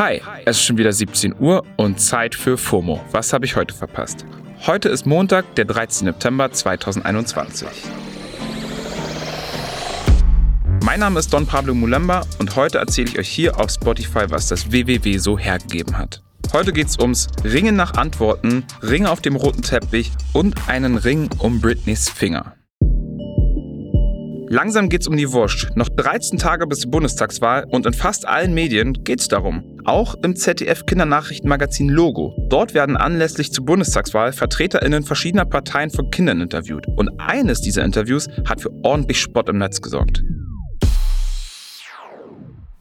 Hi, es ist schon wieder 17 Uhr und Zeit für FOMO. Was habe ich heute verpasst? Heute ist Montag, der 13. September 2021. Mein Name ist Don Pablo Mulemba und heute erzähle ich euch hier auf Spotify, was das WWW so hergegeben hat. Heute geht es ums Ringen nach Antworten, Ringe auf dem roten Teppich und einen Ring um Britneys Finger. Langsam geht's um die Wurst. Noch 13 Tage bis zur Bundestagswahl und in fast allen Medien geht's darum. Auch im ZDF Kindernachrichtenmagazin Logo. Dort werden anlässlich zur Bundestagswahl VertreterInnen verschiedener Parteien von Kindern interviewt. Und eines dieser Interviews hat für ordentlich Spott im Netz gesorgt.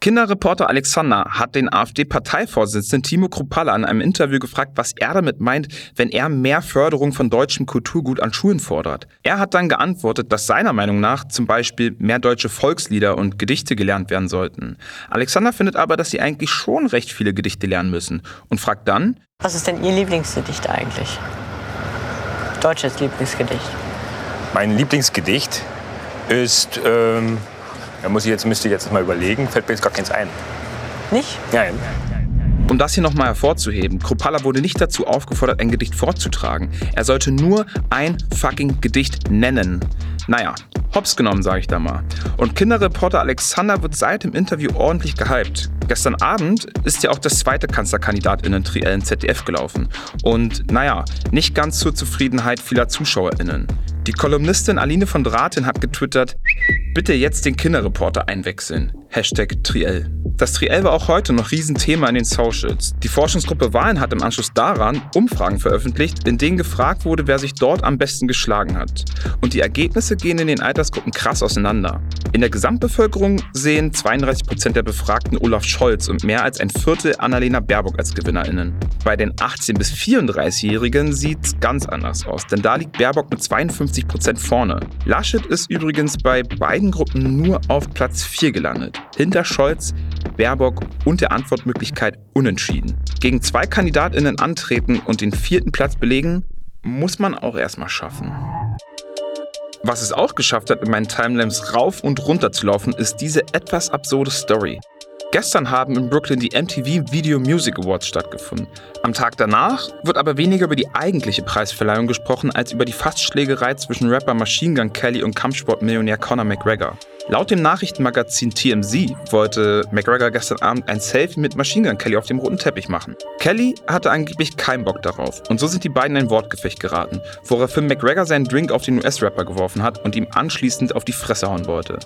Kinderreporter Alexander hat den AfD-Parteivorsitzenden Timo Kruppalla in einem Interview gefragt, was er damit meint, wenn er mehr Förderung von deutschem Kulturgut an Schulen fordert. Er hat dann geantwortet, dass seiner Meinung nach zum Beispiel mehr deutsche Volkslieder und Gedichte gelernt werden sollten. Alexander findet aber, dass sie eigentlich schon recht viele Gedichte lernen müssen und fragt dann, was ist denn Ihr Lieblingsgedicht eigentlich? Deutsches Lieblingsgedicht. Mein Lieblingsgedicht ist ähm da muss ich jetzt, müsste ich jetzt mal überlegen, fällt mir jetzt gar keins ein. Nicht? Nein. Um das hier nochmal hervorzuheben, Kropala wurde nicht dazu aufgefordert, ein Gedicht vorzutragen. Er sollte nur ein fucking Gedicht nennen. Naja, hops genommen, sage ich da mal. Und Kinderreporter Alexander wird seit dem Interview ordentlich gehypt. Gestern Abend ist ja auch das zweite Kanzlerkandidatinnen-Triell in ZDF gelaufen. Und naja, nicht ganz zur Zufriedenheit vieler ZuschauerInnen. Die Kolumnistin Aline von Draten hat getwittert, bitte jetzt den Kinderreporter einwechseln. Hashtag Triell. Das Triell war auch heute noch Riesenthema in den Socials. Die Forschungsgruppe Wahlen hat im Anschluss daran Umfragen veröffentlicht, in denen gefragt wurde, wer sich dort am besten geschlagen hat. Und die Ergebnisse gehen in den Altersgruppen krass auseinander. In der Gesamtbevölkerung sehen 32% der Befragten Olaf Scholz und mehr als ein Viertel Annalena Baerbock als GewinnerInnen. Bei den 18- bis 34-Jährigen sieht es ganz anders aus, denn da liegt Baerbock mit 52% vorne. Laschet ist übrigens bei beiden Gruppen nur auf Platz 4 gelandet, hinter Scholz, Baerbock und der Antwortmöglichkeit unentschieden. Gegen zwei KandidatInnen antreten und den vierten Platz belegen, muss man auch erstmal schaffen. Was es auch geschafft hat, in meinen Timelines rauf und runter zu laufen, ist diese etwas absurde Story. Gestern haben in Brooklyn die MTV Video Music Awards stattgefunden. Am Tag danach wird aber weniger über die eigentliche Preisverleihung gesprochen, als über die Fastschlägerei zwischen Rapper Machine Gun Kelly und Kampfsportmillionär Conor McGregor. Laut dem Nachrichtenmagazin TMZ wollte McGregor gestern Abend ein Selfie mit Machine Gun Kelly auf dem roten Teppich machen. Kelly hatte angeblich keinen Bock darauf und so sind die beiden in ein Wortgefecht geraten, woraufhin McGregor seinen Drink auf den US-Rapper geworfen hat und ihm anschließend auf die Fresse hauen wollte.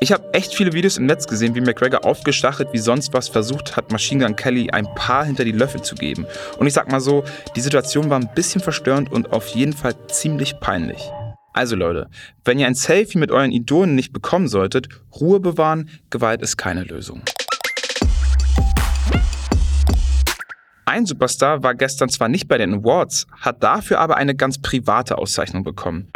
Ich habe echt viele Videos im Netz gesehen, wie McGregor aufgestachelt wie sonst was versucht hat, Machine Gun Kelly ein paar hinter die Löffel zu geben. Und ich sag mal so, die Situation war ein bisschen verstörend und auf jeden Fall ziemlich peinlich. Also Leute, wenn ihr ein Selfie mit euren Idolen nicht bekommen solltet, Ruhe bewahren, Gewalt ist keine Lösung. Ein Superstar war gestern zwar nicht bei den Awards, hat dafür aber eine ganz private Auszeichnung bekommen.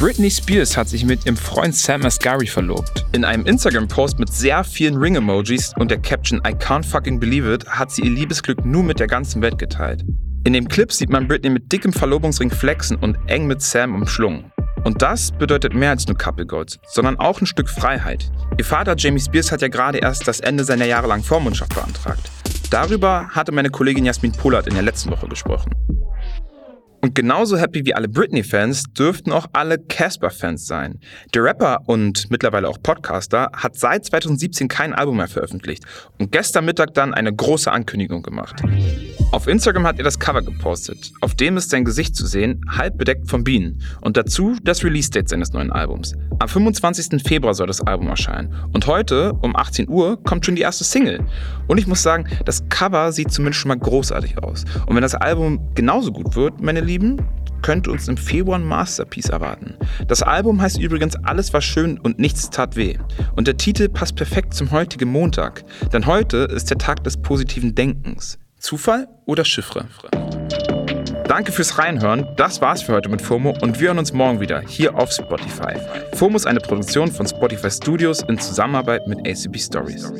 Britney Spears hat sich mit ihrem Freund Sam Asghari verlobt. In einem Instagram-Post mit sehr vielen Ring-Emojis und der Caption I can't fucking believe it hat sie ihr Liebesglück nur mit der ganzen Welt geteilt. In dem Clip sieht man Britney mit dickem Verlobungsring flexen und eng mit Sam umschlungen. Und das bedeutet mehr als nur Couple Goals, sondern auch ein Stück Freiheit. Ihr Vater Jamie Spears hat ja gerade erst das Ende seiner jahrelangen Vormundschaft beantragt. Darüber hatte meine Kollegin Jasmin Pollard in der letzten Woche gesprochen. Und genauso happy wie alle Britney-Fans dürften auch alle Casper-Fans sein. Der Rapper und mittlerweile auch Podcaster hat seit 2017 kein Album mehr veröffentlicht und gestern Mittag dann eine große Ankündigung gemacht. Auf Instagram hat er das Cover gepostet. Auf dem ist sein Gesicht zu sehen, halb bedeckt von Bienen. Und dazu das Release-Date seines neuen Albums. Am 25. Februar soll das Album erscheinen. Und heute, um 18 Uhr, kommt schon die erste Single. Und ich muss sagen, das Cover sieht zumindest schon mal großartig aus. Und wenn das Album genauso gut wird, meine Lieben, könnte uns im Februar ein Masterpiece erwarten. Das Album heißt übrigens Alles war schön und nichts tat weh. Und der Titel passt perfekt zum heutigen Montag. Denn heute ist der Tag des positiven Denkens. Zufall oder Chiffre? Danke fürs Reinhören. Das war's für heute mit FOMO und wir hören uns morgen wieder hier auf Spotify. FOMO ist eine Produktion von Spotify Studios in Zusammenarbeit mit ACB Stories.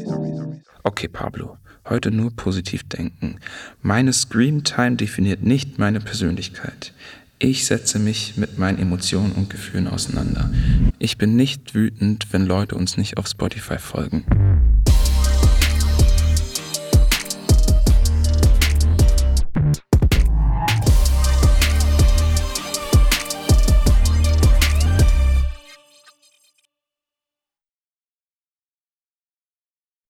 Okay, Pablo, heute nur positiv denken. Meine Screamtime definiert nicht meine Persönlichkeit. Ich setze mich mit meinen Emotionen und Gefühlen auseinander. Ich bin nicht wütend, wenn Leute uns nicht auf Spotify folgen.